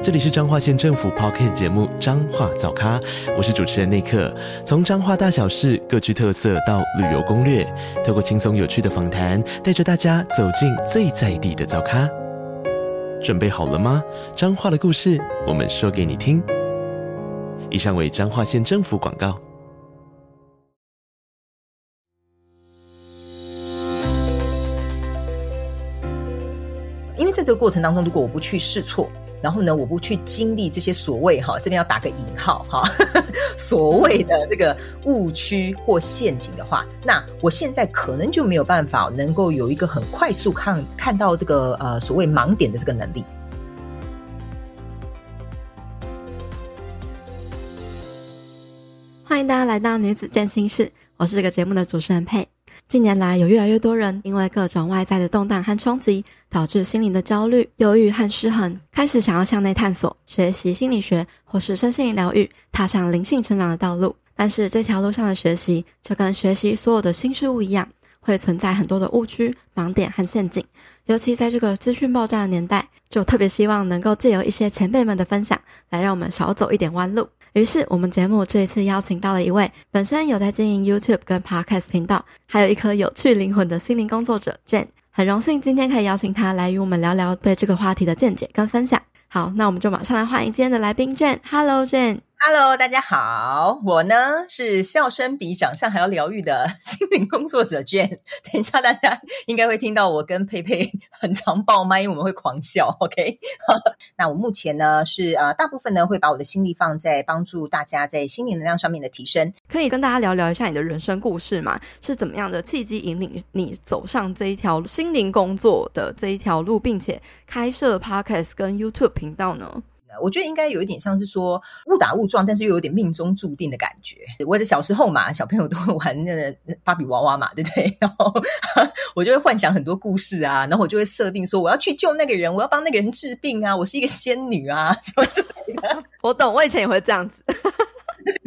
这里是彰化县政府 Podcast 节目《彰化早咖》，我是主持人内克。从彰化大小事各具特色到旅游攻略，透过轻松有趣的访谈，带着大家走进最在地的早咖。准备好了吗？彰化的故事，我们说给你听。以上为彰化县政府广告。因为在这个过程当中，如果我不去试错。然后呢，我不去经历这些所谓哈，这边要打个引号哈，所谓的这个误区或陷阱的话，那我现在可能就没有办法能够有一个很快速看看到这个呃所谓盲点的这个能力。欢迎大家来到女子健心室，我是这个节目的主持人佩。近年来，有越来越多人因为各种外在的动荡和冲击，导致心灵的焦虑、忧郁和失衡，开始想要向内探索、学习心理学或是身心灵疗愈，踏上灵性成长的道路。但是，这条路上的学习，就跟学习所有的新事物一样，会存在很多的误区、盲点和陷阱。尤其在这个资讯爆炸的年代，就特别希望能够借由一些前辈们的分享，来让我们少走一点弯路。于是，我们节目这一次邀请到了一位本身有在经营 YouTube 跟 Podcast 频道，还有一颗有趣灵魂的心灵工作者 Jane。很荣幸今天可以邀请他来与我们聊聊对这个话题的见解跟分享。好，那我们就马上来欢迎今天的来宾 Jane。Hello，Jane。Hello，大家好，我呢是笑声比长相还要疗愈的 心灵工作者 Jhen。等一下，大家应该会听到我跟佩佩 很常爆麦，因为我们会狂笑。OK，那我目前呢是呃大部分呢会把我的心力放在帮助大家在心灵能量上面的提升。可以跟大家聊聊一下你的人生故事吗？是怎么样的契机引领你走上这一条心灵工作的这一条路，并且开设 Podcast 跟 YouTube 频道呢？我觉得应该有一点像是说误打误撞，但是又有点命中注定的感觉。我的小时候嘛，小朋友都会玩那个芭比娃娃嘛，对不对？然后我就会幻想很多故事啊，然后我就会设定说我要去救那个人，我要帮那个人治病啊，我是一个仙女啊什么之类的。我懂，我以前也会这样子。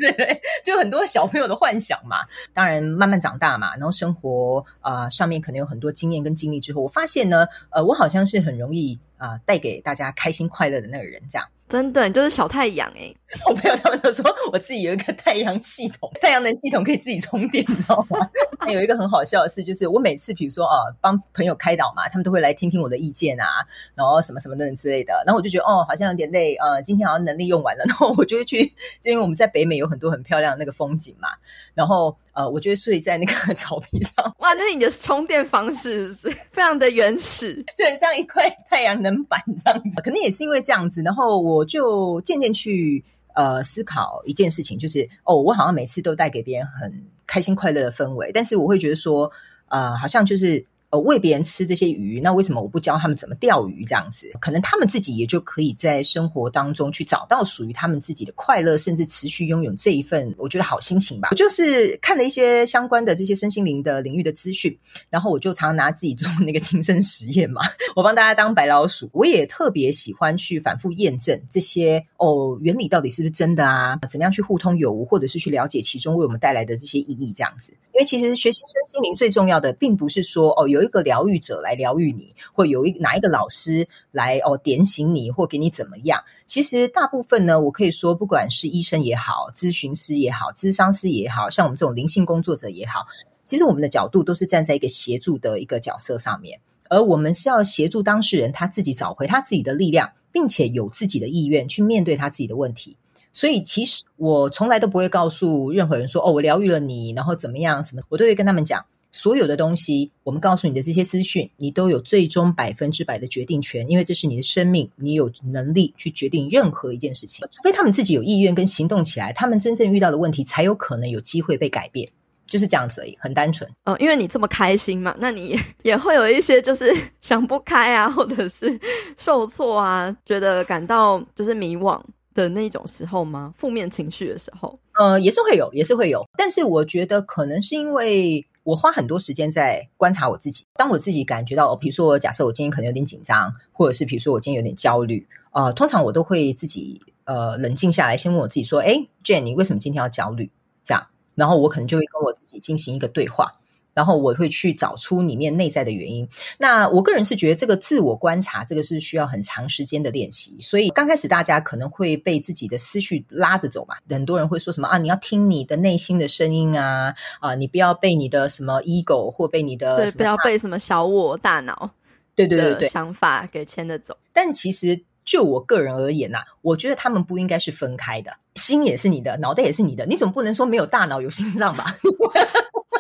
对对，就很多小朋友的幻想嘛。当然，慢慢长大嘛，然后生活啊、呃、上面可能有很多经验跟经历之后，我发现呢，呃，我好像是很容易啊、呃、带给大家开心快乐的那个人，这样。真的，你就是小太阳诶。我朋友他们都说我自己有一个太阳系统，太阳能系统可以自己充电，你知道吗？有一个很好笑的事，就是我每次比如说啊，帮朋友开导嘛，他们都会来听听我的意见啊，然后什么什么等等之类的，然后我就觉得哦，好像有点累，呃，今天好像能力用完了，然后我就会去，因为我们在北美有很多很漂亮的那个风景嘛，然后呃，我就会睡在那个 草皮上。哇，那你的充电方式是 非常的原始，就很像一块太阳能板这样子。可能也是因为这样子，然后我就渐渐去。呃，思考一件事情，就是哦，我好像每次都带给别人很开心快乐的氛围，但是我会觉得说，呃，好像就是。呃，喂别人吃这些鱼，那为什么我不教他们怎么钓鱼？这样子，可能他们自己也就可以在生活当中去找到属于他们自己的快乐，甚至持续拥有这一份我觉得好心情吧。我就是看了一些相关的这些身心灵的领域的资讯，然后我就常常拿自己做那个亲身实验嘛，我帮大家当白老鼠。我也特别喜欢去反复验证这些哦原理到底是不是真的啊？怎么样去互通有无，或者是去了解其中为我们带来的这些意义？这样子，因为其实学习身心灵最重要的，并不是说哦有。一个疗愈者来疗愈你，或有一哪一个老师来哦点醒你，或给你怎么样？其实大部分呢，我可以说，不管是医生也好，咨询师也好，咨商师也好，像我们这种灵性工作者也好，其实我们的角度都是站在一个协助的一个角色上面，而我们是要协助当事人他自己找回他自己的力量，并且有自己的意愿去面对他自己的问题。所以，其实我从来都不会告诉任何人说：“哦，我疗愈了你，然后怎么样？什么？”我都会跟他们讲。所有的东西，我们告诉你的这些资讯，你都有最终百分之百的决定权，因为这是你的生命，你有能力去决定任何一件事情。除非他们自己有意愿跟行动起来，他们真正遇到的问题才有可能有机会被改变，就是这样子而已，很单纯。哦，因为你这么开心嘛，那你，也会有一些就是想不开啊，或者是受挫啊，觉得感到就是迷惘的那种时候吗？负面情绪的时候？呃，也是会有，也是会有，但是我觉得可能是因为。我花很多时间在观察我自己。当我自己感觉到，比如说，假设我今天可能有点紧张，或者是比如说我今天有点焦虑，呃，通常我都会自己呃冷静下来，先问我自己说：“哎，Jane，你为什么今天要焦虑？”这样，然后我可能就会跟我自己进行一个对话。然后我会去找出里面内在的原因。那我个人是觉得这个自我观察，这个是需要很长时间的练习。所以刚开始大家可能会被自己的思绪拉着走嘛。很多人会说什么啊，你要听你的内心的声音啊，啊，你不要被你的什么 ego 或被你的对，不要被什么小我大脑对对对对想法给牵着走。但其实就我个人而言呐、啊，我觉得他们不应该是分开的。心也是你的，脑袋也是你的，你总不能说没有大脑有心脏吧？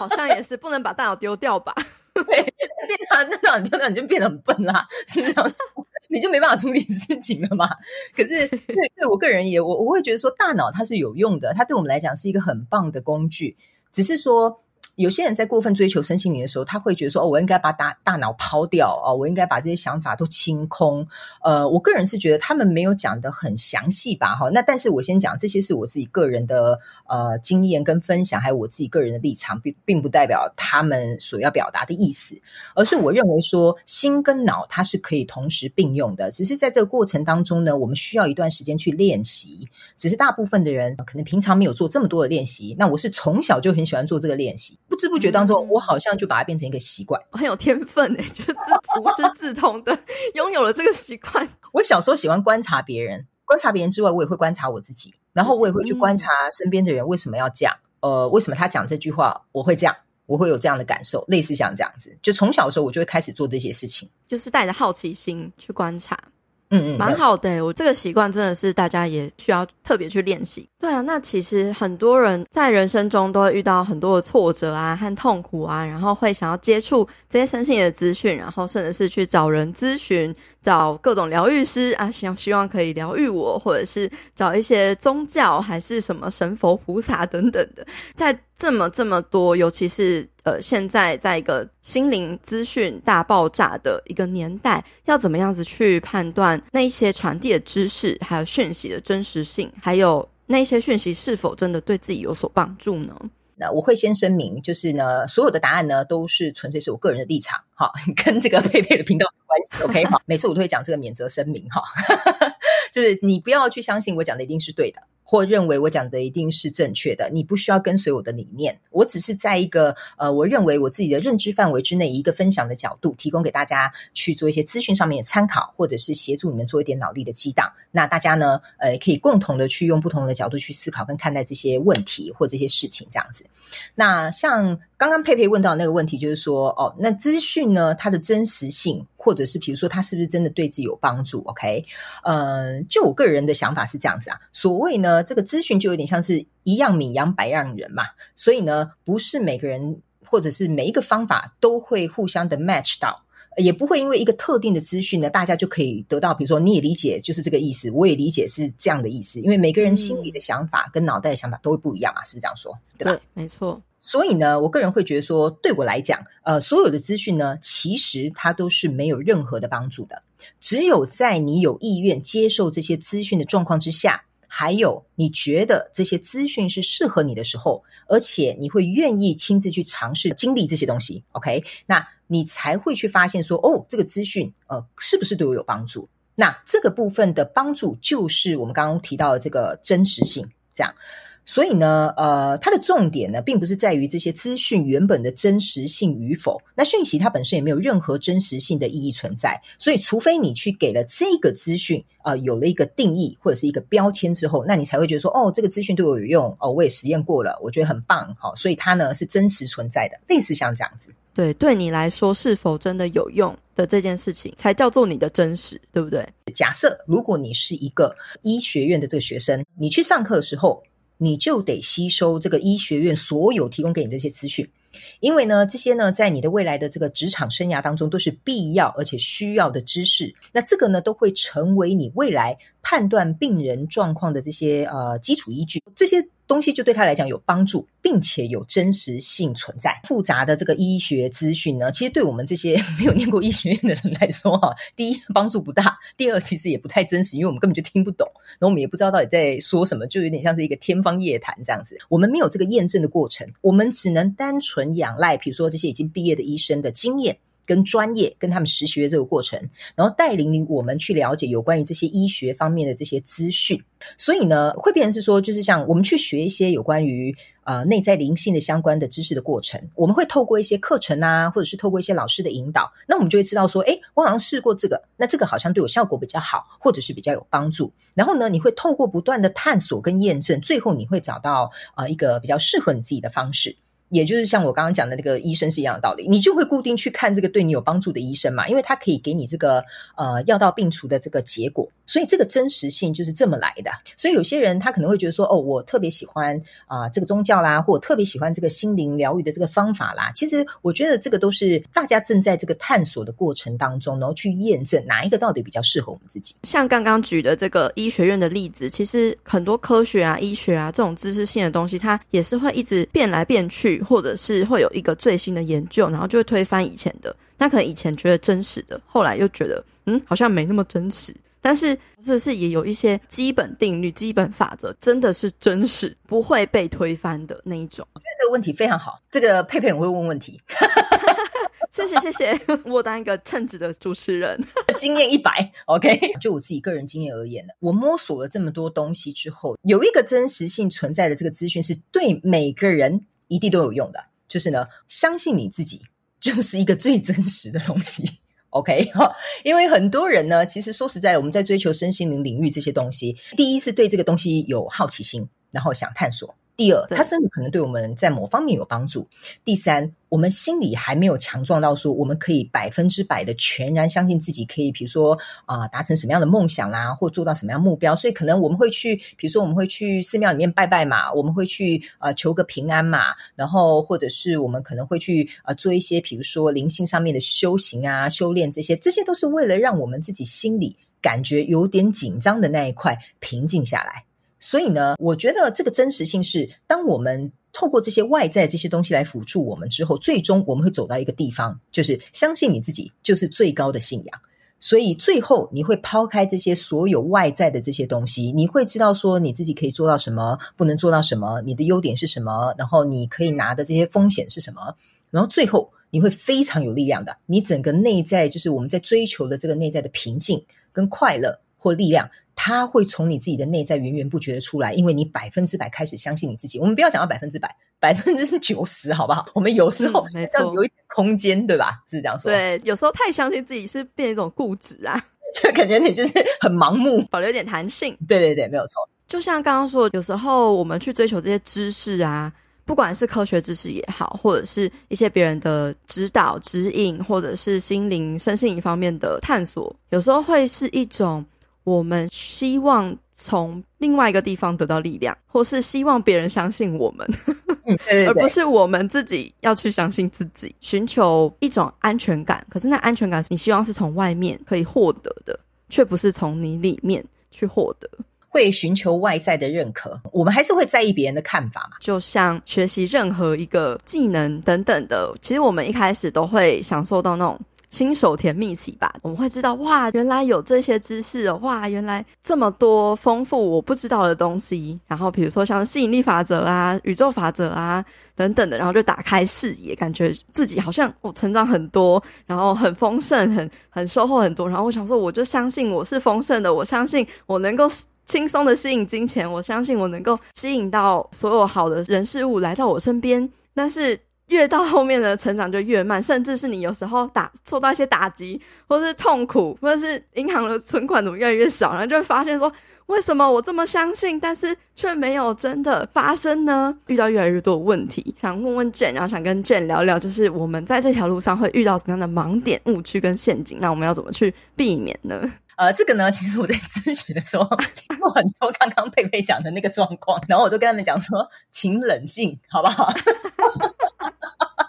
好像也是，不能把大脑丢掉吧？对，变成大脑丢掉，你就变得很笨啦，是这样说，你就没办法处理事情了嘛。可是对对我个人也，我我会觉得说，大脑它是有用的，它对我们来讲是一个很棒的工具，只是说。有些人在过分追求身心灵的时候，他会觉得说：“哦，我应该把大大脑抛掉哦，我应该把这些想法都清空。”呃，我个人是觉得他们没有讲得很详细吧，哈。那但是我先讲这些是我自己个人的呃经验跟分享，还有我自己个人的立场，并并不代表他们所要表达的意思，而是我认为说心跟脑它是可以同时并用的，只是在这个过程当中呢，我们需要一段时间去练习。只是大部分的人可能平常没有做这么多的练习，那我是从小就很喜欢做这个练习。不知不觉当中，我好像就把它变成一个习惯，很有天分诶，就是无师自通的拥有了这个习惯。我小时候喜欢观察别人，观察别人之外，我也会观察我自己，然后我也会去观察身边的人为什么要这样，呃，为什么他讲这句话我会这样，我会有这样的感受，类似像这样子。就从小的时候，我就会开始做这些事情，就是带着好奇心去观察。嗯，蛮好的。我这个习惯真的是大家也需要特别去练习。对啊，那其实很多人在人生中都会遇到很多的挫折啊和痛苦啊，然后会想要接触这些身心的资讯，然后甚至是去找人咨询，找各种疗愈师啊，希望希望可以疗愈我，或者是找一些宗教还是什么神佛菩萨等等的，在这么这么多，尤其是。呃，现在在一个心灵资讯大爆炸的一个年代，要怎么样子去判断那一些传递的知识还有讯息的真实性，还有那些讯息是否真的对自己有所帮助呢？那我会先声明，就是呢，所有的答案呢都是纯粹是我个人的立场，哈，跟这个佩佩的频道有关系，OK，哈，每次我都会讲这个免责声明，哈，就是你不要去相信我讲的一定是对的。或认为我讲的一定是正确的，你不需要跟随我的理念，我只是在一个呃，我认为我自己的认知范围之内，一个分享的角度，提供给大家去做一些资讯上面的参考，或者是协助你们做一点脑力的激荡。那大家呢，呃，可以共同的去用不同的角度去思考跟看待这些问题或这些事情，这样子。那像刚刚佩佩问到那个问题，就是说，哦，那资讯呢，它的真实性，或者是比如说它是不是真的对自己有帮助？OK，呃，就我个人的想法是这样子啊。所谓呢，这个资讯就有点像是一样米养百样人嘛，所以呢，不是每个人或者是每一个方法都会互相的 match 到。也不会因为一个特定的资讯呢，大家就可以得到，比如说你也理解就是这个意思，我也理解是这样的意思，因为每个人心里的想法跟脑袋的想法都会不一样嘛，是不是这样说？对吧？对，没错。所以呢，我个人会觉得说，对我来讲，呃，所有的资讯呢，其实它都是没有任何的帮助的，只有在你有意愿接受这些资讯的状况之下。还有，你觉得这些资讯是适合你的时候，而且你会愿意亲自去尝试经历这些东西，OK？那你才会去发现说，哦，这个资讯呃，是不是对我有帮助？那这个部分的帮助就是我们刚刚提到的这个真实性，这样。所以呢，呃，它的重点呢，并不是在于这些资讯原本的真实性与否。那讯息它本身也没有任何真实性的意义存在。所以，除非你去给了这个资讯，呃，有了一个定义或者是一个标签之后，那你才会觉得说，哦，这个资讯对我有用，哦，我也实验过了，我觉得很棒，好，所以它呢是真实存在的，类似像这样子。对，对你来说是否真的有用的这件事情，才叫做你的真实，对不对？假设如果你是一个医学院的这个学生，你去上课的时候。你就得吸收这个医学院所有提供给你这些资讯，因为呢，这些呢，在你的未来的这个职场生涯当中都是必要而且需要的知识。那这个呢，都会成为你未来判断病人状况的这些呃基础依据。这些东西就对他来讲有帮助，并且有真实性存在。复杂的这个医学资讯呢，其实对我们这些 没有念过医学院的人来说，哈，第一帮助不大，第二其实也不太真实，因为我们根本就听不懂，然后我们也不知道到底在说什么，就有点像是一个天方夜谭这样子。我们没有这个验证的过程，我们只能单纯仰赖，比如说这些已经毕业的医生的经验。跟专业跟他们实习的这个过程，然后带领我们去了解有关于这些医学方面的这些资讯，所以呢，会变成是说，就是像我们去学一些有关于呃内在灵性的相关的知识的过程，我们会透过一些课程啊，或者是透过一些老师的引导，那我们就会知道说，诶，我好像试过这个，那这个好像对我效果比较好，或者是比较有帮助。然后呢，你会透过不断的探索跟验证，最后你会找到呃一个比较适合你自己的方式。也就是像我刚刚讲的那个医生是一样的道理，你就会固定去看这个对你有帮助的医生嘛，因为他可以给你这个呃药到病除的这个结果，所以这个真实性就是这么来的。所以有些人他可能会觉得说，哦，我特别喜欢啊、这个宗教啦，或者特别喜欢这个心灵疗愈的这个方法啦。其实我觉得这个都是大家正在这个探索的过程当中，然后去验证哪一个到底比较适合我们自己。像刚刚举的这个医学院的例子，其实很多科学啊、医学啊这种知识性的东西，它也是会一直变来变去。或者是会有一个最新的研究，然后就会推翻以前的。那可能以前觉得真实的，后来又觉得嗯，好像没那么真实。但是是不是也有一些基本定律、基本法则，真的是真实，不会被推翻的那一种？我觉得这个问题非常好。这个佩佩很会问问题，谢谢谢谢。我当一个称职的主持人，经验一百。OK，就我自己个人经验而言呢，我摸索了这么多东西之后，有一个真实性存在的这个资讯，是对每个人。一定都有用的，就是呢，相信你自己就是一个最真实的东西，OK 哈。因为很多人呢，其实说实在，我们在追求身心灵领域这些东西，第一是对这个东西有好奇心，然后想探索。第二，它真的可能对我们在某方面有帮助。第三，我们心里还没有强壮到说，我们可以百分之百的全然相信自己可以，比如说啊、呃，达成什么样的梦想啦，或做到什么样目标。所以可能我们会去，比如说我们会去寺庙里面拜拜嘛，我们会去呃求个平安嘛，然后或者是我们可能会去呃做一些，比如说灵性上面的修行啊、修炼这些，这些都是为了让我们自己心里感觉有点紧张的那一块平静下来。所以呢，我觉得这个真实性是，当我们透过这些外在这些东西来辅助我们之后，最终我们会走到一个地方，就是相信你自己就是最高的信仰。所以最后你会抛开这些所有外在的这些东西，你会知道说你自己可以做到什么，不能做到什么，你的优点是什么，然后你可以拿的这些风险是什么，然后最后你会非常有力量的。你整个内在就是我们在追求的这个内在的平静跟快乐或力量。它会从你自己的内在源源不绝的出来，因为你百分之百开始相信你自己。我们不要讲到百分之百，百分之九十，好不好？我们有时候要有一点空间，对吧？是这样说。对，有时候太相信自己是变一种固执啊，就感觉你就是很盲目，保留一点弹性。对对对，没有错。就像刚刚说，有时候我们去追求这些知识啊，不管是科学知识也好，或者是一些别人的指导、指引，或者是心灵、身心灵方面的探索，有时候会是一种。我们希望从另外一个地方得到力量，或是希望别人相信我们，嗯、对对对，而不是我们自己要去相信自己，寻求一种安全感。可是那安全感，你希望是从外面可以获得的，却不是从你里面去获得。会寻求外在的认可，我们还是会在意别人的看法嘛？就像学习任何一个技能等等的，其实我们一开始都会享受到那种。新手甜蜜期吧，我们会知道哇，原来有这些知识哦，哇，原来这么多丰富我不知道的东西。然后比如说像吸引力法则啊、宇宙法则啊等等的，然后就打开视野，感觉自己好像我成长很多，然后很丰盛，很很收获很多。然后我想说，我就相信我是丰盛的，我相信我能够轻松的吸引金钱，我相信我能够吸引到所有好的人事物来到我身边。但是。越到后面的成长就越慢，甚至是你有时候打受到一些打击，或是痛苦，或者是银行的存款怎么越来越少，然后就会发现说，为什么我这么相信，但是却没有真的发生呢？遇到越来越多的问题，想问问 Jhen，然后想跟 Jhen 聊聊，就是我们在这条路上会遇到什么样的盲点、误区跟陷阱？那我们要怎么去避免呢？呃，这个呢，其实我在咨询的时候 听过很多刚刚佩佩讲的那个状况，然后我就跟他们讲说，请冷静，好不好？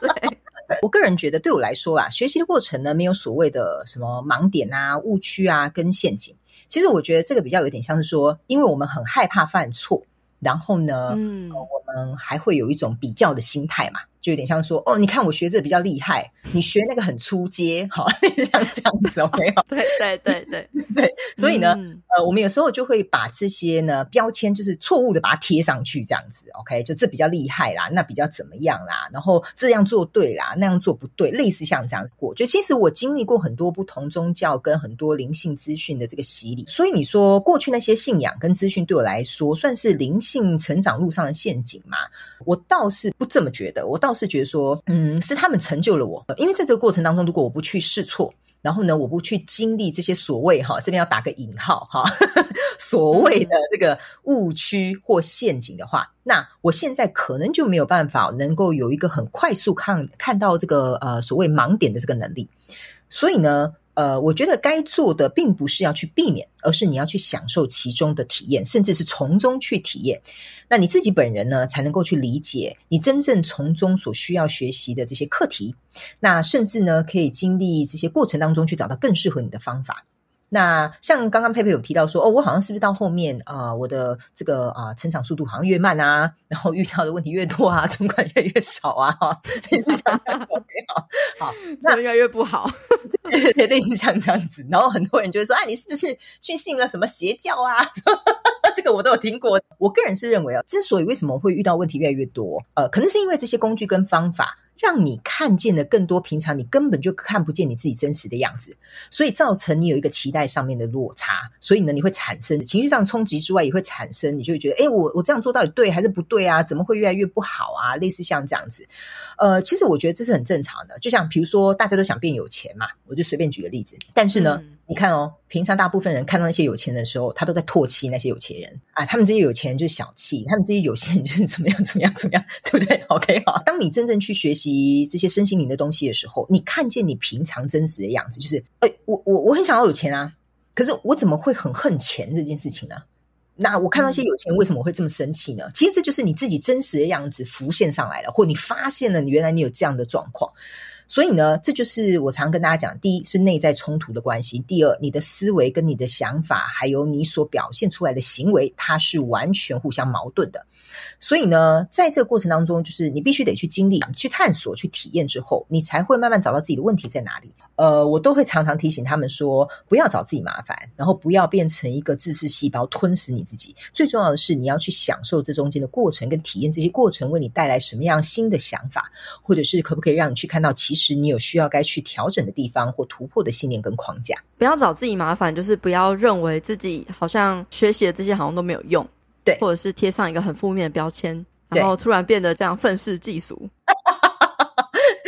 对，我个人觉得，对我来说啊，学习的过程呢，没有所谓的什么盲点啊、误区啊跟陷阱。其实我觉得这个比较有点像是说，因为我们很害怕犯错，然后呢，嗯、呃，我们还会有一种比较的心态嘛。就有点像说，哦，你看我学这个比较厉害，你学那个很出街，好，像这样子，OK，好，对对对对 对，所以呢，嗯、呃，我们有时候就会把这些呢标签，就是错误的把它贴上去，这样子，OK，就这比较厉害啦，那比较怎么样啦，然后这样做对啦，那样做不对，类似像这样子过。就其实我经历过很多不同宗教跟很多灵性资讯的这个洗礼，所以你说过去那些信仰跟资讯对我来说算是灵性成长路上的陷阱吗？我倒是不这么觉得，我倒。是觉得说，嗯，是他们成就了我，因为在这个过程当中，如果我不去试错，然后呢，我不去经历这些所谓哈，这边要打个引号哈，所谓的这个误区或陷阱的话，那我现在可能就没有办法能够有一个很快速看看到这个呃所谓盲点的这个能力，所以呢。呃，我觉得该做的并不是要去避免，而是你要去享受其中的体验，甚至是从中去体验。那你自己本人呢，才能够去理解你真正从中所需要学习的这些课题。那甚至呢，可以经历这些过程当中去找到更适合你的方法。那像刚刚佩佩有提到说，哦，我好像是不是到后面啊、呃，我的这个啊、呃、成长速度好像越慢啊，然后遇到的问题越多啊，存款越来越少啊，哈，类似像这样子，好，好，那越来越不好，类似像这样子，然后很多人就会说，哎，你是不是去信了什么邪教啊？这个我都有听过。我个人是认为啊，之所以为什么会遇到问题越来越多，呃，可能是因为这些工具跟方法。让你看见了更多平常你根本就看不见你自己真实的样子，所以造成你有一个期待上面的落差，所以呢，你会产生情绪上冲击之外，也会产生你就会觉得，哎，我我这样做到底对还是不对啊？怎么会越来越不好啊？类似像这样子，呃，其实我觉得这是很正常的。就像比如说，大家都想变有钱嘛，我就随便举个例子，但是呢。你看哦，平常大部分人看到那些有钱人的时候，他都在唾弃那些有钱人啊。他们这些有钱人就是小气，他们这些有钱人就是怎么样怎么样怎么样，对不对？OK 好。当你真正去学习这些身心灵的东西的时候，你看见你平常真实的样子，就是诶，我我我很想要有钱啊，可是我怎么会很恨钱这件事情呢？那我看到一些有钱人为什么我会这么生气呢？其实这就是你自己真实的样子浮现上来了，或你发现了你原来你有这样的状况。所以呢，这就是我常跟大家讲：第一是内在冲突的关系；第二，你的思维跟你的想法，还有你所表现出来的行为，它是完全互相矛盾的。所以呢，在这个过程当中，就是你必须得去经历、去探索、去体验之后，你才会慢慢找到自己的问题在哪里。呃，我都会常常提醒他们说，不要找自己麻烦，然后不要变成一个自私细胞吞噬你自己。最重要的是，你要去享受这中间的过程，跟体验这些过程为你带来什么样新的想法，或者是可不可以让你去看到其实。是你有需要该去调整的地方或突破的信念跟框架，不要找自己麻烦，就是不要认为自己好像学习的这些好像都没有用，对，或者是贴上一个很负面的标签，然后突然变得非常愤世嫉俗。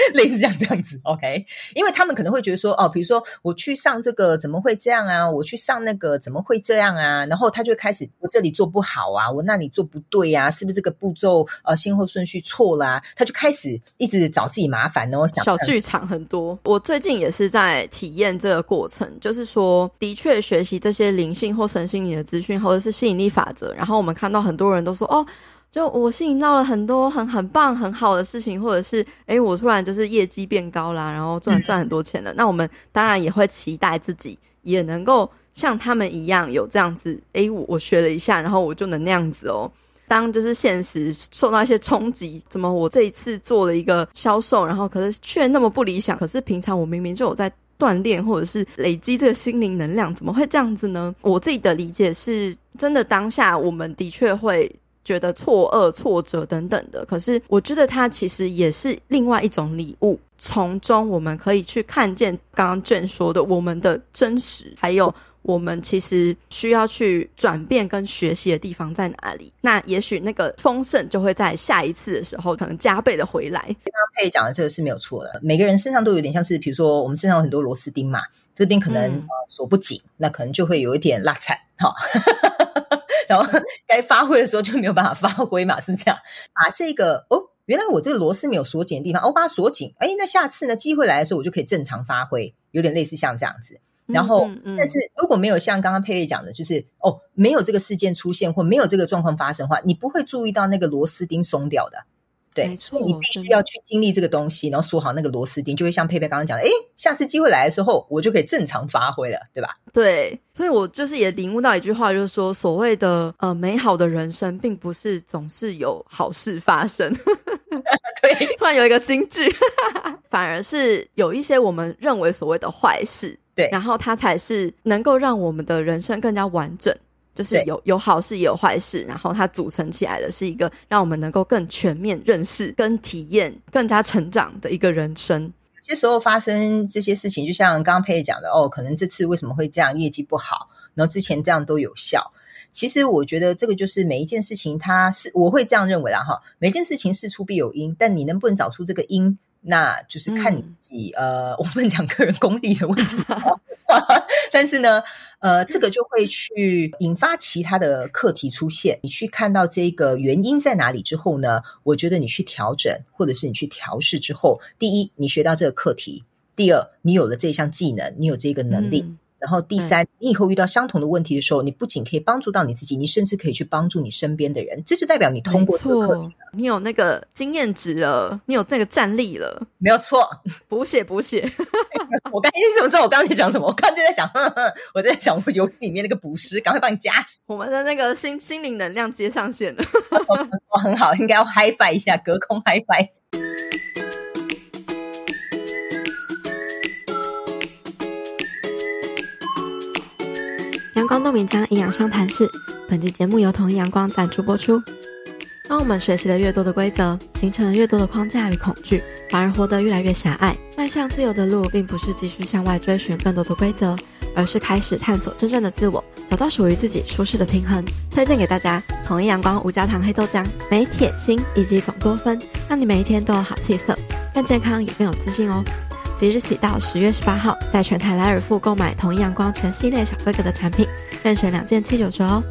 类似这样这样子，OK，因为他们可能会觉得说，哦，比如说我去上这个怎么会这样啊？我去上那个怎么会这样啊？然后他就开始，我这里做不好啊，我那里做不对啊，是不是这个步骤呃先后顺序错啦、啊？他就开始一直找自己麻烦，然后小剧场很多。我最近也是在体验这个过程，就是说，的确学习这些灵性或神心灵的资讯，或者是吸引力法则，然后我们看到很多人都说，哦。就我吸引到了很多很很棒很好的事情，或者是诶，我突然就是业绩变高啦，然后赚赚很多钱了。那我们当然也会期待自己也能够像他们一样有这样子。诶，我我学了一下，然后我就能那样子哦。当就是现实受到一些冲击，怎么我这一次做了一个销售，然后可是却那么不理想？可是平常我明明就有在锻炼或者是累积这个心灵能量，怎么会这样子呢？我自己的理解是真的，当下我们的确会。觉得错愕、挫折等等的，可是我觉得它其实也是另外一种礼物。从中我们可以去看见刚刚 Jhen 说的我们的真实，还有我们其实需要去转变跟学习的地方在哪里。那也许那个丰盛就会在下一次的时候可能加倍的回来。刚刚佩讲的这个是没有错的，每个人身上都有点像是，比如说我们身上有很多螺丝钉嘛，这边可能、嗯、锁不紧，那可能就会有一点落惨哈。然后该发挥的时候就没有办法发挥嘛，是这样。把这个哦，原来我这个螺丝没有锁紧的地方，我把它锁紧。哎，那下次呢，机会来的时候，我就可以正常发挥，有点类似像这样子。然后，嗯嗯嗯、但是如果没有像刚刚佩佩讲的，就是哦，没有这个事件出现或没有这个状况发生的话，你不会注意到那个螺丝钉松掉的。对，没错，你必须要去经历这个东西，然后锁好那个螺丝钉，就会像佩佩刚刚讲的，诶，下次机会来的时候，我就可以正常发挥了，对吧？对，所以我就是也领悟到一句话，就是说，所谓的呃美好的人生，并不是总是有好事发生。对，突然有一个金句，反而是有一些我们认为所谓的坏事，对，然后它才是能够让我们的人生更加完整。就是有有好事也有坏事，然后它组成起来的是一个让我们能够更全面认识、跟体验、更加成长的一个人生。有些时候发生这些事情，就像刚刚佩姐讲的，哦，可能这次为什么会这样，业绩不好，然后之前这样都有效。其实我觉得这个就是每一件事情，它是我会这样认为啦，哈，每件事情事出必有因，但你能不能找出这个因？那就是看你自己，嗯、呃，我们讲个人功力的问题。但是呢，呃，这个就会去引发其他的课题出现。你去看到这个原因在哪里之后呢，我觉得你去调整，或者是你去调试之后，第一，你学到这个课题；第二，你有了这项技能，你有这个能力。然后第三，你以后遇到相同的问题的时候，你不仅可以帮助到你自己，你甚至可以去帮助你身边的人。这就代表你通过这个课你有那个经验值了，你有那个战力了，没有错。补血补血，我刚才你怎么知道我刚才在讲什么？我刚才就在想，呵呵我在想我游戏里面那个补师，赶快帮你加血。我们的那个心心灵能量接上线了，我，很好，应该要 high five 一下，隔空 high five。阳光豆米浆营养商谈室，本集节目由统一阳光赞助播出。当我们学习了越多的规则，形成了越多的框架与恐惧，反而活得越来越狭隘。迈向自由的路，并不是继续向外追寻更多的规则，而是开始探索真正的自我，找到属于自己舒适的平衡。推荐给大家统一阳光无焦糖黑豆浆，没铁锌以及总多酚，让你每一天都有好气色，更健康也更有自信哦。即日起到十月十八号，在全台莱尔富购买同一阳光全系列小规格的产品，任选两件七九折哦。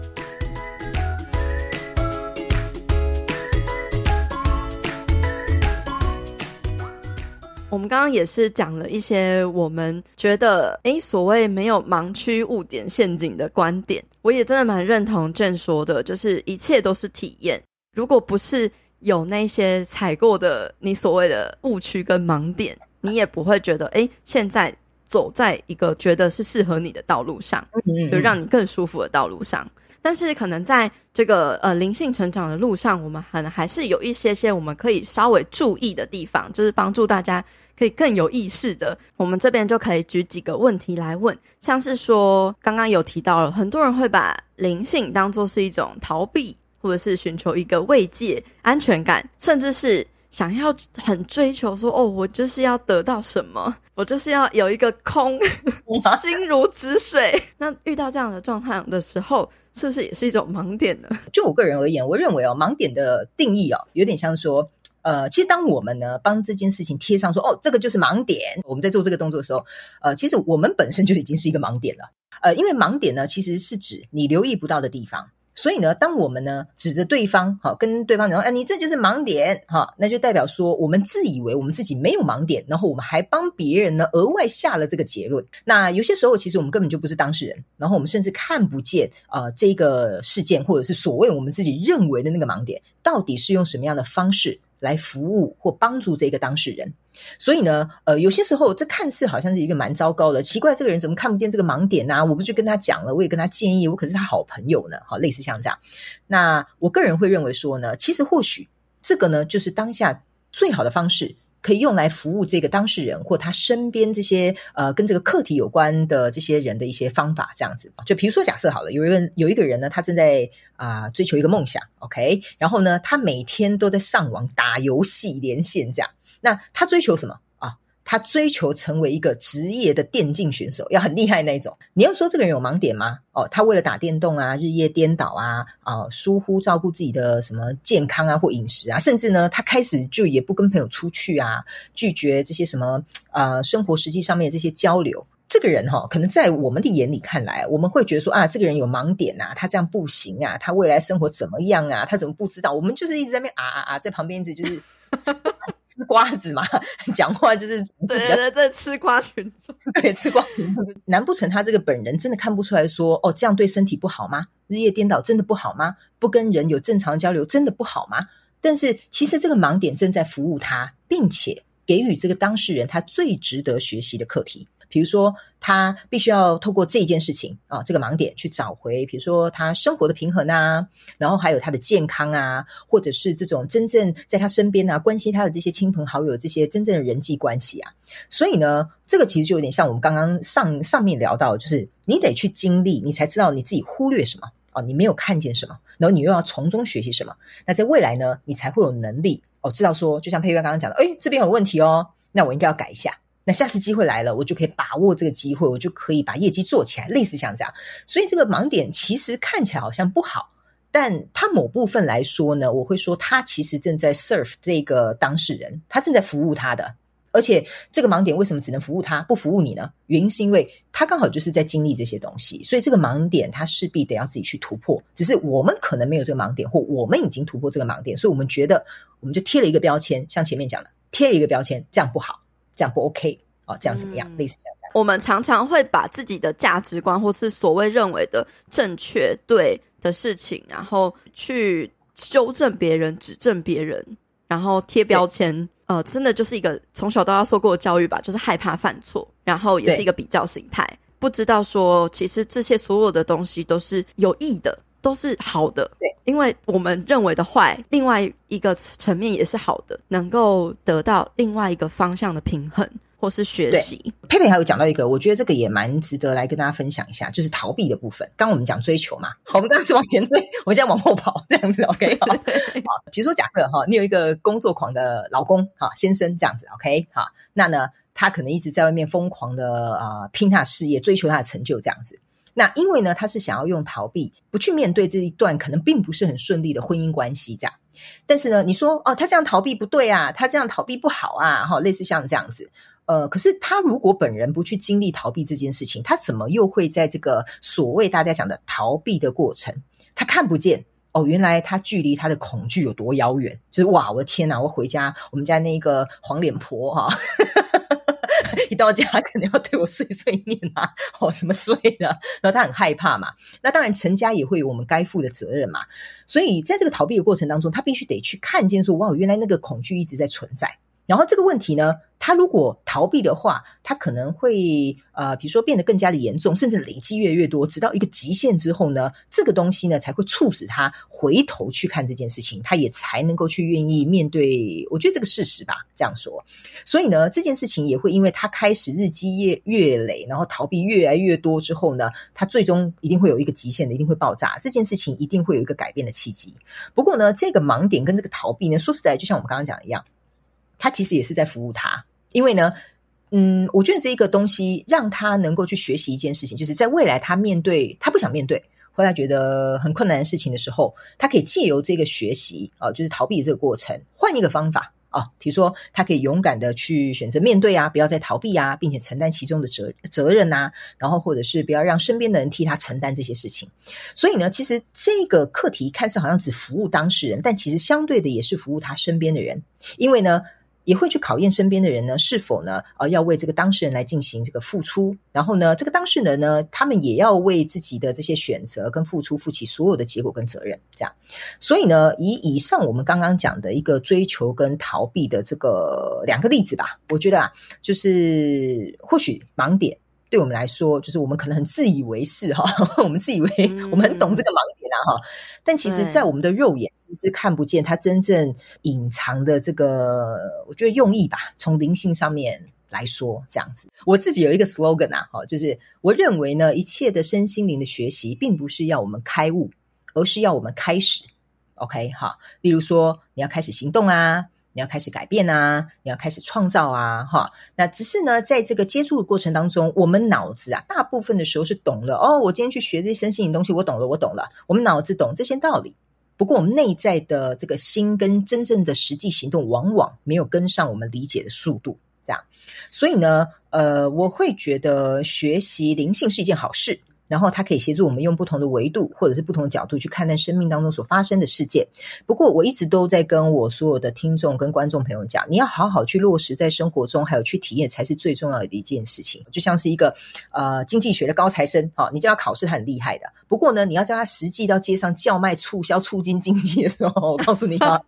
我们刚刚也是讲了一些我们觉得，诶，所谓没有盲区、误点、陷阱的观点，我也真的蛮认同 Jen 说的，就是一切都是体验。如果不是有那些踩过的你所谓的误区跟盲点。你也不会觉得，诶，现在走在一个觉得是适合你的道路上，就让你更舒服的道路上。但是，可能在这个呃灵性成长的路上，我们可能还是有一些些我们可以稍微注意的地方，就是帮助大家可以更有意识的。我们这边就可以举几个问题来问，像是说，刚刚有提到了，很多人会把灵性当做是一种逃避，或者是寻求一个慰藉、安全感，甚至是。想要很追求说哦，我就是要得到什么，我就是要有一个空，心如止水。那遇到这样的状态的时候，是不是也是一种盲点呢？就我个人而言，我认为哦，盲点的定义哦，有点像说，呃，其实当我们呢帮这件事情贴上说哦，这个就是盲点，我们在做这个动作的时候，呃，其实我们本身就已经是一个盲点了。呃，因为盲点呢，其实是指你留意不到的地方。所以呢，当我们呢指着对方，好跟对方讲说，哎，你这就是盲点，哈，那就代表说我们自以为我们自己没有盲点，然后我们还帮别人呢额外下了这个结论。那有些时候，其实我们根本就不是当事人，然后我们甚至看不见啊、呃、这个事件，或者是所谓我们自己认为的那个盲点，到底是用什么样的方式来服务或帮助这个当事人，所以呢，呃，有些时候这看似好像是一个蛮糟糕的，奇怪，这个人怎么看不见这个盲点呢？我不去跟他讲了，我也跟他建议，我可是他好朋友呢，好，类似像这样。那我个人会认为说呢，其实或许这个呢，就是当下最好的方式。可以用来服务这个当事人或他身边这些呃跟这个课题有关的这些人的一些方法，这样子。就比如说，假设好了，有一个有一个人呢，他正在啊、追求一个梦想，OK，然后呢，他每天都在上网打游戏连线，这样。那他追求什么？他追求成为一个职业的电竞选手，要很厉害那种。你要说这个人有盲点吗？哦，他为了打电动啊，日夜颠倒啊，啊、疏忽照顾自己的什么健康啊或饮食啊，甚至呢，他开始就也不跟朋友出去啊，拒绝这些什么呃生活实际上面的这些交流。这个人哈、哦，可能在我们的眼里看来，我们会觉得说啊，这个人有盲点啊，他这样不行啊，他未来生活怎么样啊？他怎么不知道？我们就是一直在那边啊啊啊，在旁边一直就是。吃瓜子嘛，讲话就是是觉得在吃瓜群众，对，吃瓜群众。难不成他这个本人真的看不出来说，哦，这样对身体不好吗？日夜颠倒真的不好吗？不跟人有正常交流真的不好吗？但是其实这个盲点正在服务他，并且给予这个当事人他最值得学习的课题。比如说，他必须要透过这一件事情啊，这个盲点去找回，比如说他生活的平衡啊，然后还有他的健康啊，或者是这种真正在他身边啊，关心他的这些亲朋好友，这些真正的人际关系啊。所以呢，这个其实就有点像我们刚刚上上面聊到，就是你得去经历，你才知道你自己忽略什么哦，你没有看见什么，然后你又要从中学习什么。那在未来呢，你才会有能力哦，知道说，就像佩玉刚刚讲的，哎，这边有问题哦，那我应该要改一下。那下次机会来了，我就可以把握这个机会，我就可以把业绩做起来，类似像这样。所以这个盲点其实看起来好像不好，但它某部分来说呢，我会说它其实正在 serve 这个当事人，他正在服务他的。而且这个盲点为什么只能服务他，不服务你呢？原因是因为他刚好就是在经历这些东西，所以这个盲点他势必得要自己去突破。只是我们可能没有这个盲点，或我们已经突破这个盲点，所以我们觉得我们就贴了一个标签，像前面讲的，贴了一个标签，这样不好。这样不 OK 哦，这样怎么样？嗯、类似这样，这样。我们常常会把自己的价值观，或是所谓认为的正确对的事情，然后去纠正别人、指正别人，然后贴标签。呃，真的就是一个从小到大受过的教育吧，就是害怕犯错，然后也是一个比较心态，不知道说其实这些所有的东西都是有益的。都是好的，对，因为我们认为的坏，另外一个层面也是好的，能够得到另外一个方向的平衡或是学习。佩佩还有讲到一个，我觉得这个也蛮值得来跟大家分享一下，就是逃避的部分。刚我们讲追求嘛，好，我们刚刚是往前追，我们现在往后跑，这样子，OK，好，好。比如说假设哈，你有一个工作狂的老公哈先生这样子，OK，好，那呢，他可能一直在外面疯狂的啊、呃、拼他的事业，追求他的成就这样子。那因为呢，他是想要用逃避，不去面对这一段可能并不是很顺利的婚姻关系，这样。但是呢，你说哦，他这样逃避不对啊，他这样逃避不好啊，哈，类似像这样子。呃，可是他如果本人不去经历逃避这件事情，他怎么又会在这个所谓大家讲的逃避的过程，他看不见哦，原来他距离他的恐惧有多遥远？就是哇，我的天哪，我回家，我们家那个黄脸婆哈。一到家可能要对我碎碎念啊，哦什么之类的，然后他很害怕嘛。那当然，成家也会有我们该负的责任嘛。所以在这个逃避的过程当中，他必须得去看见说，哇，原来那个恐惧一直在存在。然后这个问题呢，他如果逃避的话，他可能会呃，比如说变得更加的严重，甚至累积越来越多，直到一个极限之后呢，这个东西呢才会促使他回头去看这件事情，他也才能够去愿意面对。我觉得这个事实吧，这样说。所以呢，这件事情也会因为他开始日积月月累，然后逃避越来越多之后呢，他最终一定会有一个极限的，一定会爆炸。这件事情一定会有一个改变的契机。不过呢，这个盲点跟这个逃避呢，说实在，就像我们刚刚讲的一样。他其实也是在服务他，因为呢，嗯，我觉得这一个东西让他能够去学习一件事情，就是在未来他面对他不想面对或他觉得很困难的事情的时候，他可以借由这个学习啊，就是逃避这个过程，换一个方法啊，比如说他可以勇敢的去选择面对啊，不要再逃避啊，并且承担其中的责责任呐，然后或者是不要让身边的人替他承担这些事情。所以呢，其实这个课题看似好像只服务当事人，但其实相对的也是服务他身边的人，因为呢。也会去考验身边的人呢，是否呢，呃，要为这个当事人来进行这个付出，然后呢，这个当事人呢，他们也要为自己的这些选择跟付出负起所有的结果跟责任，这样。所以呢，以以上我们刚刚讲的一个追求跟逃避的这个两个例子吧，我觉得啊，就是或许盲点。对我们来说，就是我们可能很自以为是哈，我们自以为我们很懂这个盲点啊哈，但其实，在我们的肉眼其实是看不见它真正隐藏的这个，我觉得用意吧。从灵性上面来说，这样子，我自己有一个 slogan 啊，哈，就是我认为呢，一切的身心灵的学习，并不是要我们开悟，而是要我们开始。OK，哈，例如说，你要开始行动啊。你要开始改变啊，你要开始创造啊，哈。那只是呢，在这个接触的过程当中，我们脑子啊，大部分的时候是懂了哦。我今天去学这些身心灵东西，我懂了，我懂了。我们脑子懂这些道理，不过我们内在的这个心跟真正的实际行动，往往没有跟上我们理解的速度。这样，所以呢，呃，我会觉得学习灵性是一件好事。然后它可以协助我们用不同的维度或者是不同的角度去看待生命当中所发生的事件。不过我一直都在跟我所有的听众跟观众朋友讲，你要好好去落实在生活中，还有去体验才是最重要的一件事情。就像是一个呃经济学的高材生，哈，你叫他考试他很厉害的。不过呢，你要叫他实际到街上叫卖促销促进经济的时候，我告诉你啊。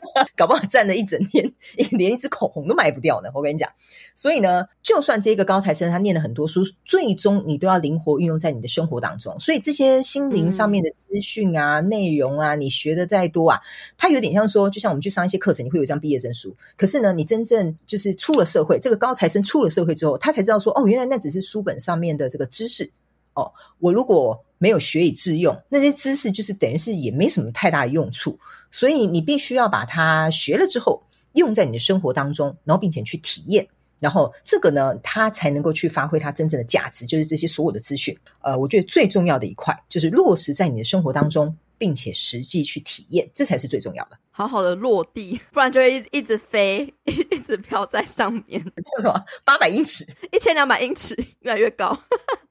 搞不好站了一整天，连一支口红都卖不掉呢。我跟你讲，所以呢，就算这个高材生他念了很多书，最终你都要灵活运用在你的生活当中。所以这些心灵上面的资讯啊、内容啊，你学的再多啊，它有点像说，就像我们去上一些课程，你会有一张毕业证书。可是呢，你真正就是出了社会，这个高材生出了社会之后，他才知道说，哦，原来那只是书本上面的这个知识。哦，我如果没有学以致用，那些知识就是等于是也没什么太大的用处。所以你必须要把它学了之后用在你的生活当中，然后并且去体验，然后这个呢，它才能够去发挥它真正的价值。就是这些所有的资讯，呃，我觉得最重要的一块就是落实在你的生活当中，并且实际去体验，这才是最重要的。好好的落地，不然就会一一直飞，一直飘在上面。叫 什么？八百英尺，一千两百英尺，越来越高，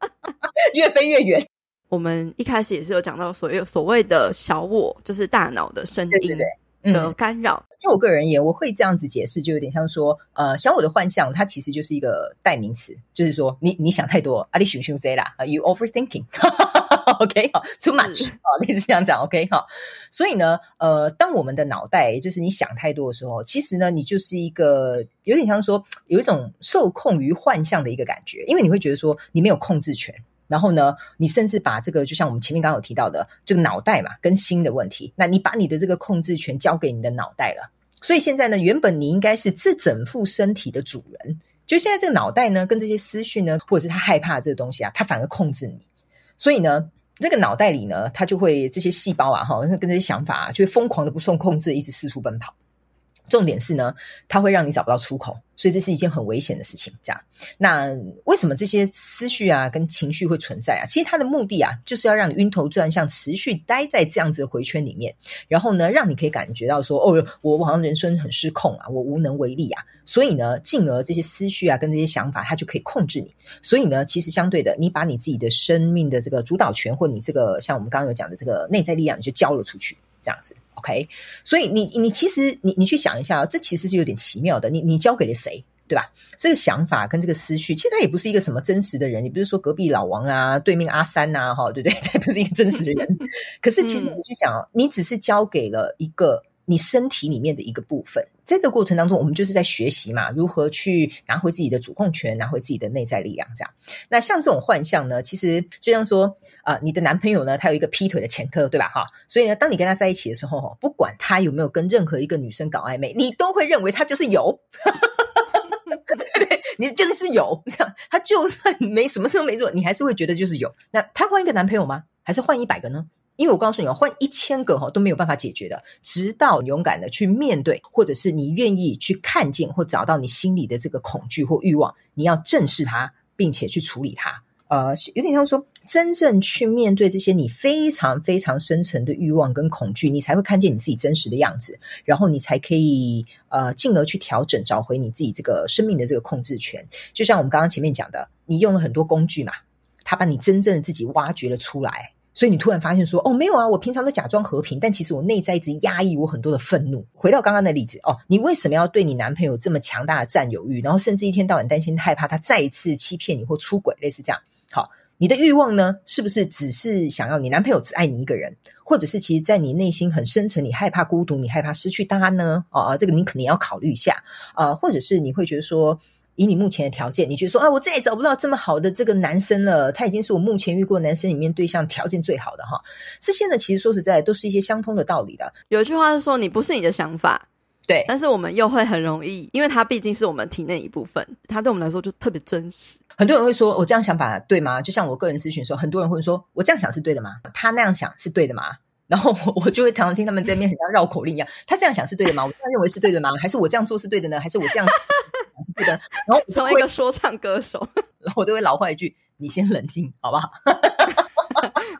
越飞越远。我们一开始也是有讲到所谓所谓的小我，就是大脑的声音的干扰。就我个人而言，我会这样子解释，就有点像说，呃，小我的幻象，它其实就是一个代名词，就是说你你想太多，啊，你熊熊 Z 啦，you overthinking，OK，好，too much，好，类似这样讲，OK，好。所以呢，呃，当我们的脑袋就是你想太多的时候，其实呢，你就是一个有点像说有一种受控于幻象的一个感觉，因为你会觉得说你没有控制权。然后呢，你甚至把这个，就像我们前面刚刚有提到的这个脑袋嘛，跟心的问题，那你把你的这个控制权交给你的脑袋了。所以现在呢，原本你应该是这整副身体的主人，就现在这个脑袋呢，跟这些思绪呢，或者是他害怕这个东西啊，他反而控制你。所以呢，这个脑袋里呢，他就会这些细胞啊，哈，跟这些想法啊，就会疯狂的不受控制，一直四处奔跑。重点是呢，它会让你找不到出口，所以这是一件很危险的事情。这样，那为什么这些思绪啊跟情绪会存在啊？其实它的目的啊，就是要让你晕头转向，持续待在这样子的回圈里面，然后呢，让你可以感觉到说，哦，我好像人生很失控啊，我无能为力啊。所以呢，进而这些思绪啊跟这些想法，它就可以控制你。所以呢，其实相对的，你把你自己的生命的这个主导权，或你这个像我们刚刚有讲的这个内在力量，你就交了出去。这样子，OK，所以你你其实你你去想一下，这其实是有点奇妙的。你你交给了谁，对吧？这个想法跟这个思绪，其实他也不是一个什么真实的人，你不是说隔壁老王啊，对面阿三呐，哈，对不对？他也不是一个真实的人。可是其实你去想，嗯，你只是交给了一个。你身体里面的一个部分，这个过程当中，我们就是在学习嘛，如何去拿回自己的主控权，拿回自己的内在力量，这样。那像这种幻象呢，其实就像说，啊、你的男朋友呢，他有一个劈腿的前科，对吧？哈，所以呢，当你跟他在一起的时候，不管他有没有跟任何一个女生搞暧昧，你都会认为他就是有，你就是有这样。他就算没什么事都没做，你还是会觉得就是有。那他换一个男朋友吗？还是换一百个呢？因为我告诉你哦，换一千个哈都没有办法解决的，直到勇敢的去面对，或者是你愿意去看见或找到你心里的这个恐惧或欲望，你要正视它，并且去处理它。呃，有点像说，真正去面对这些你非常非常深层的欲望跟恐惧，你才会看见你自己真实的样子，然后你才可以呃，进而去调整，找回你自己这个生命的这个控制权。就像我们刚刚前面讲的，你用了很多工具嘛，他把你真正的自己挖掘了出来。所以你突然发现说，哦，没有啊，我平常都假装和平，但其实我内在一直压抑我很多的愤怒。回到刚刚的例子，哦，你为什么要对你男朋友这么强大的占有欲，然后甚至一天到晚担心害怕他再一次欺骗你或出轨，类似这样。好，你的欲望呢，是不是只是想要你男朋友只爱你一个人，或者是其实在你内心很深层，你害怕孤独，你害怕失去他呢？啊，这个你肯定要考虑一下啊，或者是你会觉得说。以你目前的条件，你觉得说啊，我再也找不到这么好的这个男生了，他已经是我目前遇过男生里面对象条件最好的哈。这些呢，其实说实在，都是一些相通的道理的。有一句话是说，你不是你的想法，对，但是我们又会很容易，因为他毕竟是我们体内一部分，他对我们来说就特别真实。很多人会说，我这样想法对吗？就像我个人咨询的时候，很多人会说，我这样想是对的吗？他那样想是对的吗？然后 我就会常常听他们在那边很像绕口令一样，他这样想是对的吗？我这样认为是对的吗？还是我这样做是对的呢？还是我这样想是对的？然后成为一个说唱歌手，然后我都会老话一句：你先冷静，好不好？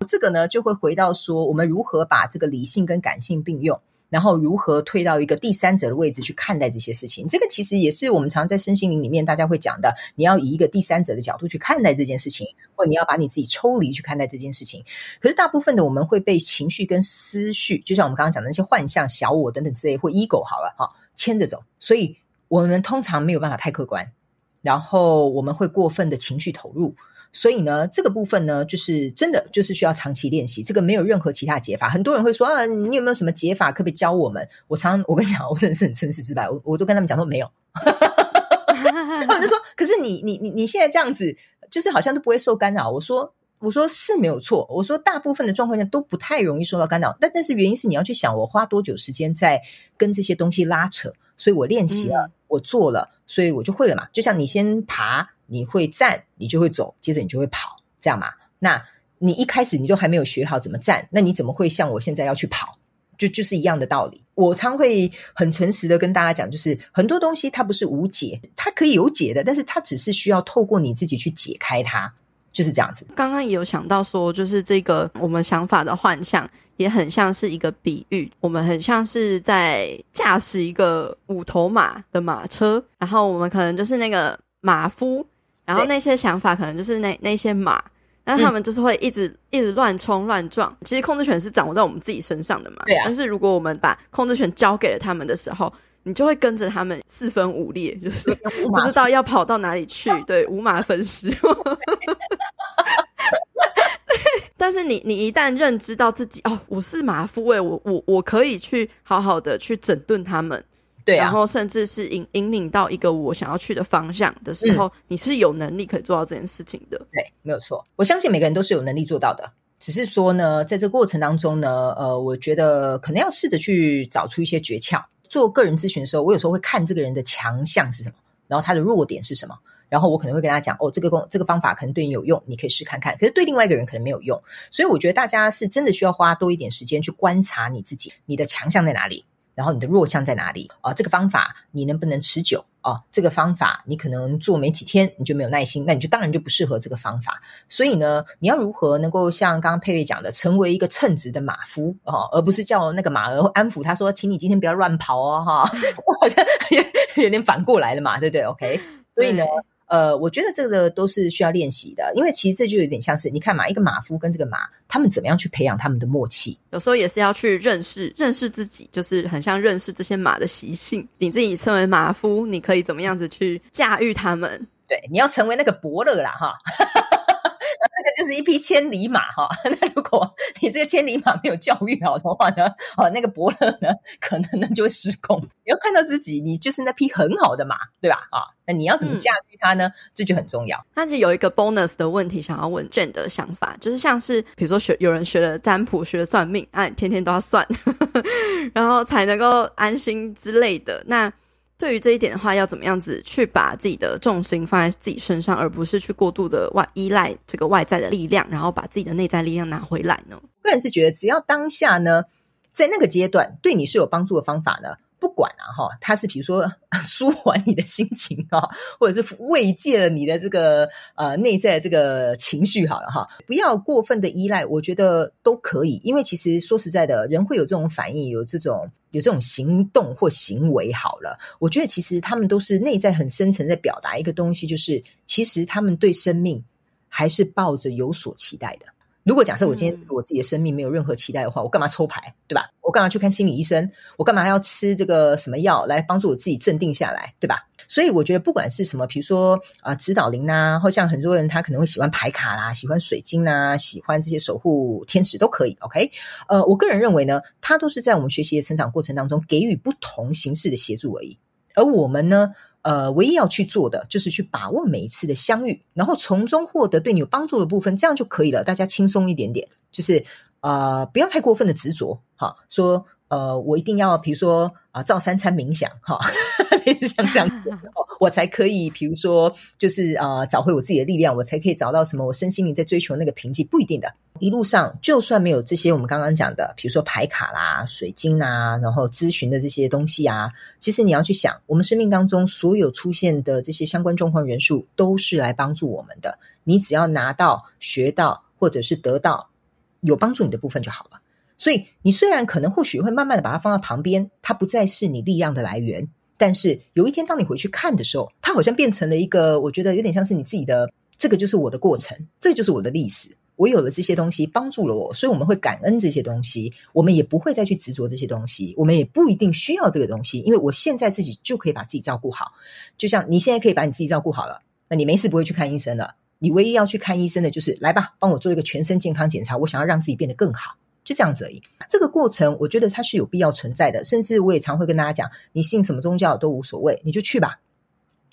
这个呢，就会回到说，我们如何把这个理性跟感性并用，然后如何退到一个第三者的位置去看待这些事情。这个其实也是我们常在身心灵里面大家会讲的，你要以一个第三者的角度去看待这件事情，或你要把你自己抽离去看待这件事情。可是大部分的我们会被情绪跟思绪，就像我们刚刚讲的那些幻象、小我等等之类，或 ego 好了哈，牵着走，所以我们通常没有办法太客观，然后我们会过分的情绪投入。所以呢，这个部分呢，就是真的就是需要长期练习。这个没有任何其他解法。很多人会说啊，你有没有什么解法，可不可以教我们？我常常我跟你讲，我真的是很诚实之白，我我都跟他们讲说没有。他们就说，可是你你你你现在这样子，就是好像都不会受干扰。我说我说是没有错。我说大部分的状况下都不太容易受到干扰，但但是原因是你要去想，我花多久时间在跟这些东西拉扯，所以我练习了，嗯、我做了，所以我就会了嘛。就像你先爬。你会站，你就会走，接着你就会跑，这样嘛？那你一开始你就还没有学好怎么站，那你怎么会像我现在要去跑？就就是一样的道理。我常会很诚实的跟大家讲，就是很多东西它不是无解，它可以有解的，但是它只是需要透过你自己去解开它，就是这样子。刚刚也有想到说，就是这个我们想法的幻象也很像是一个比喻，我们很像是在驾驶一个五头马的马车，然后我们可能就是那个马夫。然后那些想法可能就是那那些马，那他们就是会一直、嗯、一直乱冲乱撞。其实控制权是掌握在我们自己身上的嘛。对啊。但是如果我们把控制权交给了他们的时候，你就会跟着他们四分五裂，就是 不知道要跑到哪里去。对，五马分尸。但是你你一旦认知到自己哦，我是马夫诶，我我我可以去好好的去整顿他们。对啊，然后甚至是引引领到一个我想要去的方向的时候，嗯，你是有能力可以做到这件事情的。对，没有错。我相信每个人都是有能力做到的，只是说呢，在这个过程当中呢，呃，我觉得可能要试着去找出一些诀窍。做个人咨询的时候，我有时候会看这个人的强项是什么，然后他的弱点是什么，然后我可能会跟他讲，哦，这个工这个方法可能对你有用，你可以试看看。可是对另外一个人可能没有用，所以我觉得大家是真的需要花多一点时间去观察你自己，你的强项在哪里。然后你的弱项在哪里啊？这个方法你能不能持久啊？这个方法你可能做没几天你就没有耐心，那你就当然就不适合这个方法。所以呢，你要如何能够像刚刚佩佩讲的，成为一个称职的马夫啊，而不是叫那个马儿安抚他说，请你今天不要乱跑哦，哈，好像 有点反过来了嘛，对不对？OK，所以呢。呃，我觉得这个都是需要练习的，因为其实这就有点像是你看嘛，一个马夫跟这个马，他们怎么样去培养他们的默契？有时候也是要去认识认识自己，就是很像认识这些马的习性。你自己身为马夫，你可以怎么样子去驾驭他们？对，你要成为那个伯乐啦，哈。是一匹千里马哈，那如果你这个千里马没有教育好的话呢，哦，那个伯乐呢，可能呢就会失控。你要看到自己，你就是那匹很好的马，对吧？啊，那你要怎么驾驭它呢？嗯、这就很重要。那就有一个 bonus 的问题想要问 Jhen 的想法，就是像是比如说学有人学了占卜，学了算命，啊，天天都要算，然后才能够安心之类的。那对于这一点的话，要怎么样子去把自己的重心放在自己身上，而不是去过度的外依赖这个外在的力量，然后把自己的内在力量拿回来呢？个人是觉得，只要当下呢，在那个阶段对你是有帮助的方法呢。不管啊哈，它是比如说 舒缓你的心情啊，或者是慰藉了你的这个呃内在这个情绪好了哈，不要过分的依赖，我觉得都可以。因为其实说实在的，人会有这种反应，有这种有这种行动或行为好了，我觉得其实他们都是内在很深层在表达一个东西，就是其实他们对生命还是抱着有所期待的。如果假设我今天对我自己的生命没有任何期待的话，嗯、我干嘛抽牌，对吧？我干嘛去看心理医生？我干嘛还要吃这个什么药来帮助我自己镇定下来，对吧？所以我觉得不管是什么，比如说啊、呃，指导灵呐，或像很多人他可能会喜欢牌卡啦，喜欢水晶呐，喜欢这些守护天使都可以。OK，呃，我个人认为呢，它都是在我们学习的成长过程当中给予不同形式的协助而已。而我们呢，呃，唯一要去做的就是去把握每一次的相遇，然后从中获得对你有帮助的部分，这样就可以了。大家轻松一点点，就是呃，不要太过分的执着，哈，说。呃，我一定要，比如说啊、呃，照三餐冥想，哈，类 似像这样子，我才可以，比如说，就是啊、呃，找回我自己的力量，我才可以找到什么，我身心灵在追求那个平静，不一定的。一路上，就算没有这些我们刚刚讲的，比如说牌卡啦、水晶啊，然后咨询的这些东西啊，其实你要去想，我们生命当中所有出现的这些相关状况元素，都是来帮助我们的。你只要拿到、学到，或者是得到有帮助你的部分就好了。所以你虽然可能或许会慢慢的把它放到旁边，它不再是你力量的来源，但是有一天当你回去看的时候，它好像变成了一个，我觉得有点像是你自己的，这个就是我的过程，这就是我的历史。我有了这些东西，帮助了我，所以我们会感恩这些东西，我们也不会再去执着这些东西，我们也不一定需要这个东西，因为我现在自己就可以把自己照顾好。就像你现在可以把你自己照顾好了，那你没事不会去看医生了。你唯一要去看医生的就是来吧，帮我做一个全身健康检查，我想要让自己变得更好，是这样子而已。这个过程我觉得它是有必要存在的，甚至我也常会跟大家讲，你信什么宗教都无所谓，你就去吧，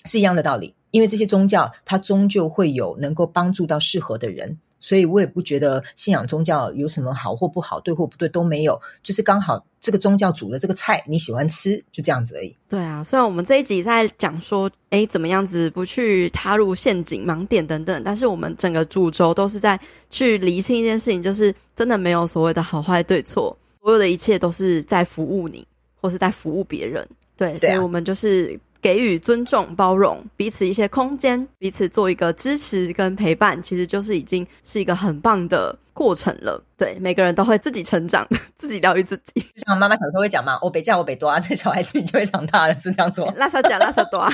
是一样的道理。因为这些宗教它终究会有能够帮助到适合的人。所以我也不觉得信仰宗教有什么好或不好，对或不对都没有，就是刚好这个宗教煮的这个菜你喜欢吃，就这样子而已。对啊，虽然我们这一集在讲说，诶，怎么样子不去踏入陷阱、盲点等等，但是我们整个主轴都是在去厘清一件事情，就是真的没有所谓的好坏对错，所有的一切都是在服务你，或是在服务别人。对，对啊，所以我们就是。给予尊重、包容彼此一些空间，彼此做一个支持跟陪伴，其实就是已经是一个很棒的过程了。对，每个人都会自己成长，自己疗愈自己。就像妈妈小时候会讲嘛，我北叫我北多啊，这小孩自己就会长大了，是这样做。拉萨讲拉萨多啊。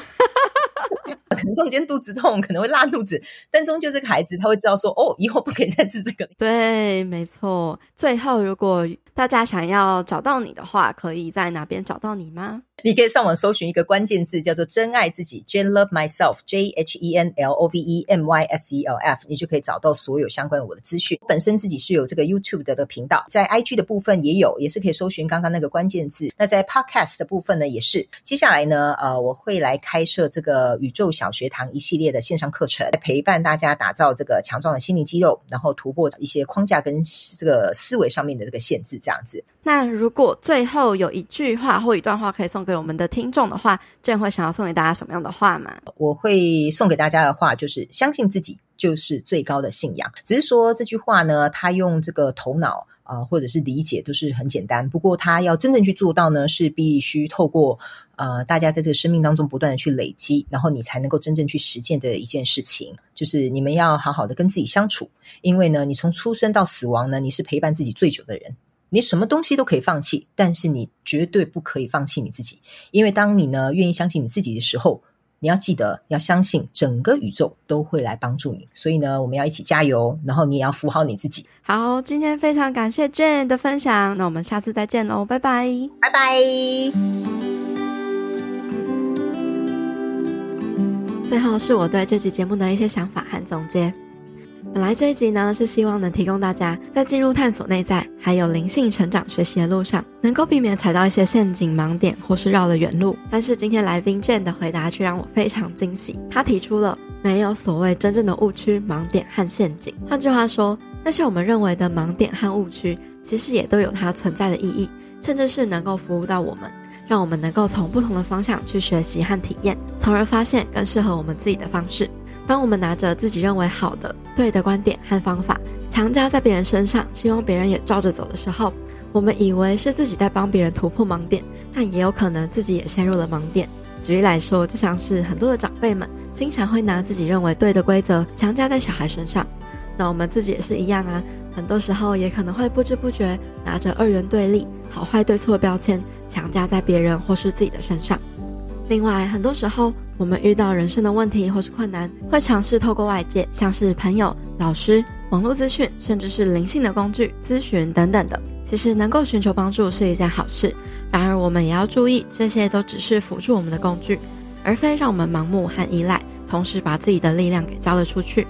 可能中间肚子痛，可能会拉肚子，但终究这个孩子他会知道说，哦，以后不可以再吃这个。对，没错。最后，如果大家想要找到你的话，可以在哪边找到你吗？你可以上网搜寻一个关键字，叫做“真爱自己 ”，Jen Love Myself，J H E N L O V E M Y S E L F，你就可以找到所有相关我的资讯。本身自己是有这个 YouTube 的个频道，在 IG 的部分也有，也是可以搜寻刚刚那个关键字。那在 Podcast 的部分呢，也是。接下来呢，呃，我会来开设这个宇宙小学堂一系列的线上课程，陪伴大家打造这个强壮的心灵肌肉，然后突破一些框架跟这个思维上面的这个限制，这样子。那如果最后有一句话或一段话可以送给我们的听众的话，Jen 会想要送给大家什么样的话吗？我会送给大家的话就是：相信自己就是最高的信仰。只是说这句话呢，他用这个头脑啊、或者是理解都是很简单。不过他要真正去做到呢，是必须透过呃大家在这个生命当中不断的去累积，然后你才能够真正去实践的一件事情，就是你们要好好的跟自己相处。因为呢，你从出生到死亡呢，你是陪伴自己最久的人。你什么东西都可以放弃，但是你绝对不可以放弃你自己。因为当你呢愿意相信你自己的时候，你要记得要相信整个宇宙都会来帮助你。所以呢，我们要一起加油，然后你也要扶好你自己。好，今天非常感谢 Jane 的分享，那我们下次再见喽，拜拜，拜拜。最后是我对这期节目的一些想法和总结。本来这一集呢，是希望能提供大家在进入探索内在，还有灵性成长学习的路上，能够避免踩到一些陷阱、盲点，或是绕了远路。但是今天来宾 Jane 的回答却让我非常惊喜。他提出了没有所谓真正的误区、盲点和陷阱。换句话说，那些我们认为的盲点和误区，其实也都有它存在的意义，甚至是能够服务到我们，让我们能够从不同的方向去学习和体验，从而发现更适合我们自己的方式。当我们拿着自己认为好的、对的观点和方法，强加在别人身上，希望别人也照着走的时候，我们以为是自己在帮别人突破盲点，但也有可能自己也陷入了盲点。举例来说，就像是很多的长辈们经常会拿自己认为对的规则强加在小孩身上，那我们自己也是一样啊，很多时候也可能会不知不觉拿着二元对立、好坏对错标签强加在别人或是自己的身上。另外，很多时候，我们遇到人生的问题或是困难，会尝试透过外界，像是朋友、老师、网络资讯，甚至是灵性的工具咨询等等的。其实能够寻求帮助是一件好事，然而我们也要注意，这些都只是辅助我们的工具，而非让我们盲目和依赖，同时把自己的力量给交了出去。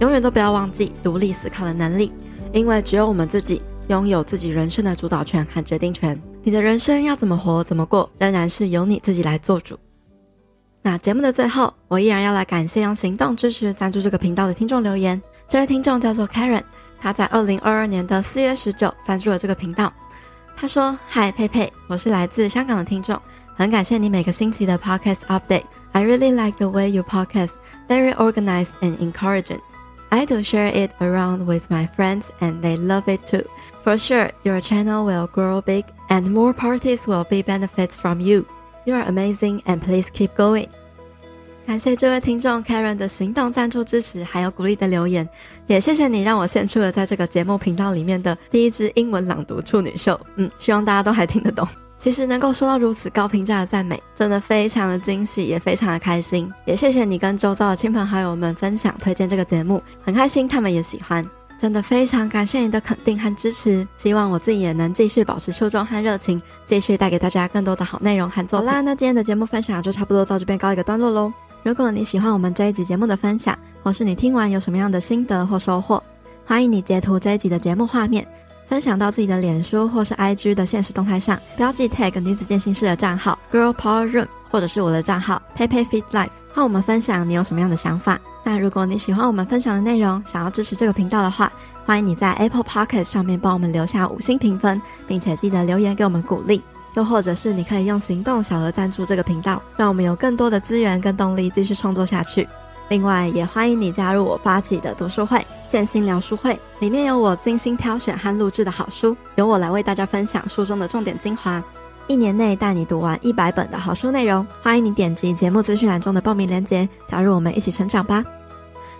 永远都不要忘记独立思考的能力，因为只有我们自己拥有自己人生的主导权和决定权。你的人生要怎么活、怎么过，仍然是由你自己来做主。那节目的最后，我依然要来感谢用行动支持赞助这个频道的听众留言。这位听众叫做 Karen，他在二零二二年的四月十九赞助了这个频道。他说：“嗨，佩佩，我是来自香港的听众，很感谢你每个星期的 podcast update。I really like the way you podcast, very organized and encouraging. I do share it around with my friends and they love it too. For sure, your channel will grow big and more parties will be benefits from you.” You are amazing, and please keep going. 感谢这位听众 Karen 的行动赞助支持，还有鼓励的留言，也谢谢你让我献出了在这个节目频道里面的第一支英文朗读处女秀。嗯，希望大家都还听得懂。其实能够收到如此高评价的赞美，真的非常的惊喜，也非常的开心。也谢谢你跟周遭的亲朋好友们分享推荐这个节目，很开心他们也喜欢。真的非常感谢你的肯定和支持，希望我自己也能继续保持初衷和热情，继续带给大家更多的好内容和作品。好啦，那今天的节目分享就差不多到这边告一个段落喽。如果你喜欢我们这一集节目的分享，或是你听完有什么样的心得或收获，欢迎你截图这一集的节目画面，分享到自己的脸书或是 IG 的现实动态上，标记 tag 女子健心室的账号 Girl Power Room，或者是我的账号 PeiPei Fit Life，和我们分享你有什么样的想法。那如果你喜欢我们分享的内容，想要支持这个频道的话，欢迎你在 Apple Podcast 上面帮我们留下五星评分，并且记得留言给我们鼓励。又或者是你可以用行动小额赞助这个频道，让我们有更多的资源跟动力继续创作下去。另外，也欢迎你加入我发起的读书会——建心聊书会，里面有我精心挑选和录制的好书，由我来为大家分享书中的重点精华，一年内带你读完一百本的好书内容。欢迎你点击节目资讯栏中的报名链接，加入我们一起成长吧。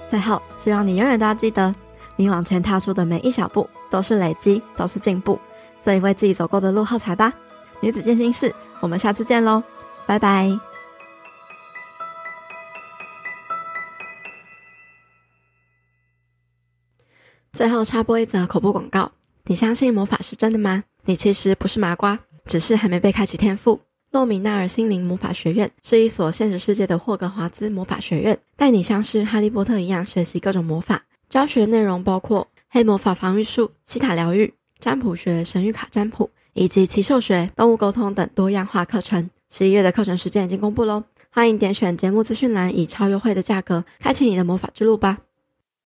最后，希望你永远都要记得，你往前踏出的每一小步都是累积，都是进步，所以为自己走过的路喝彩吧。女子健心室，我们下次见喽，拜拜。最后插播一则口播广告：你相信魔法是真的吗？你其实不是麻瓜，只是还没被开启天赋。洛米纳尔心灵魔法学院是一所现实世界的霍格华兹魔法学院，带你像是哈利波特一样学习各种魔法。教学内容包括黑魔法防御术、西塔疗愈、占卜学、神谕卡占卜。以及奇兽学、动物沟通等多样化课程。十一月的课程时间已经公布喽，欢迎点选节目资讯栏，以超优惠的价格开启你的魔法之路吧。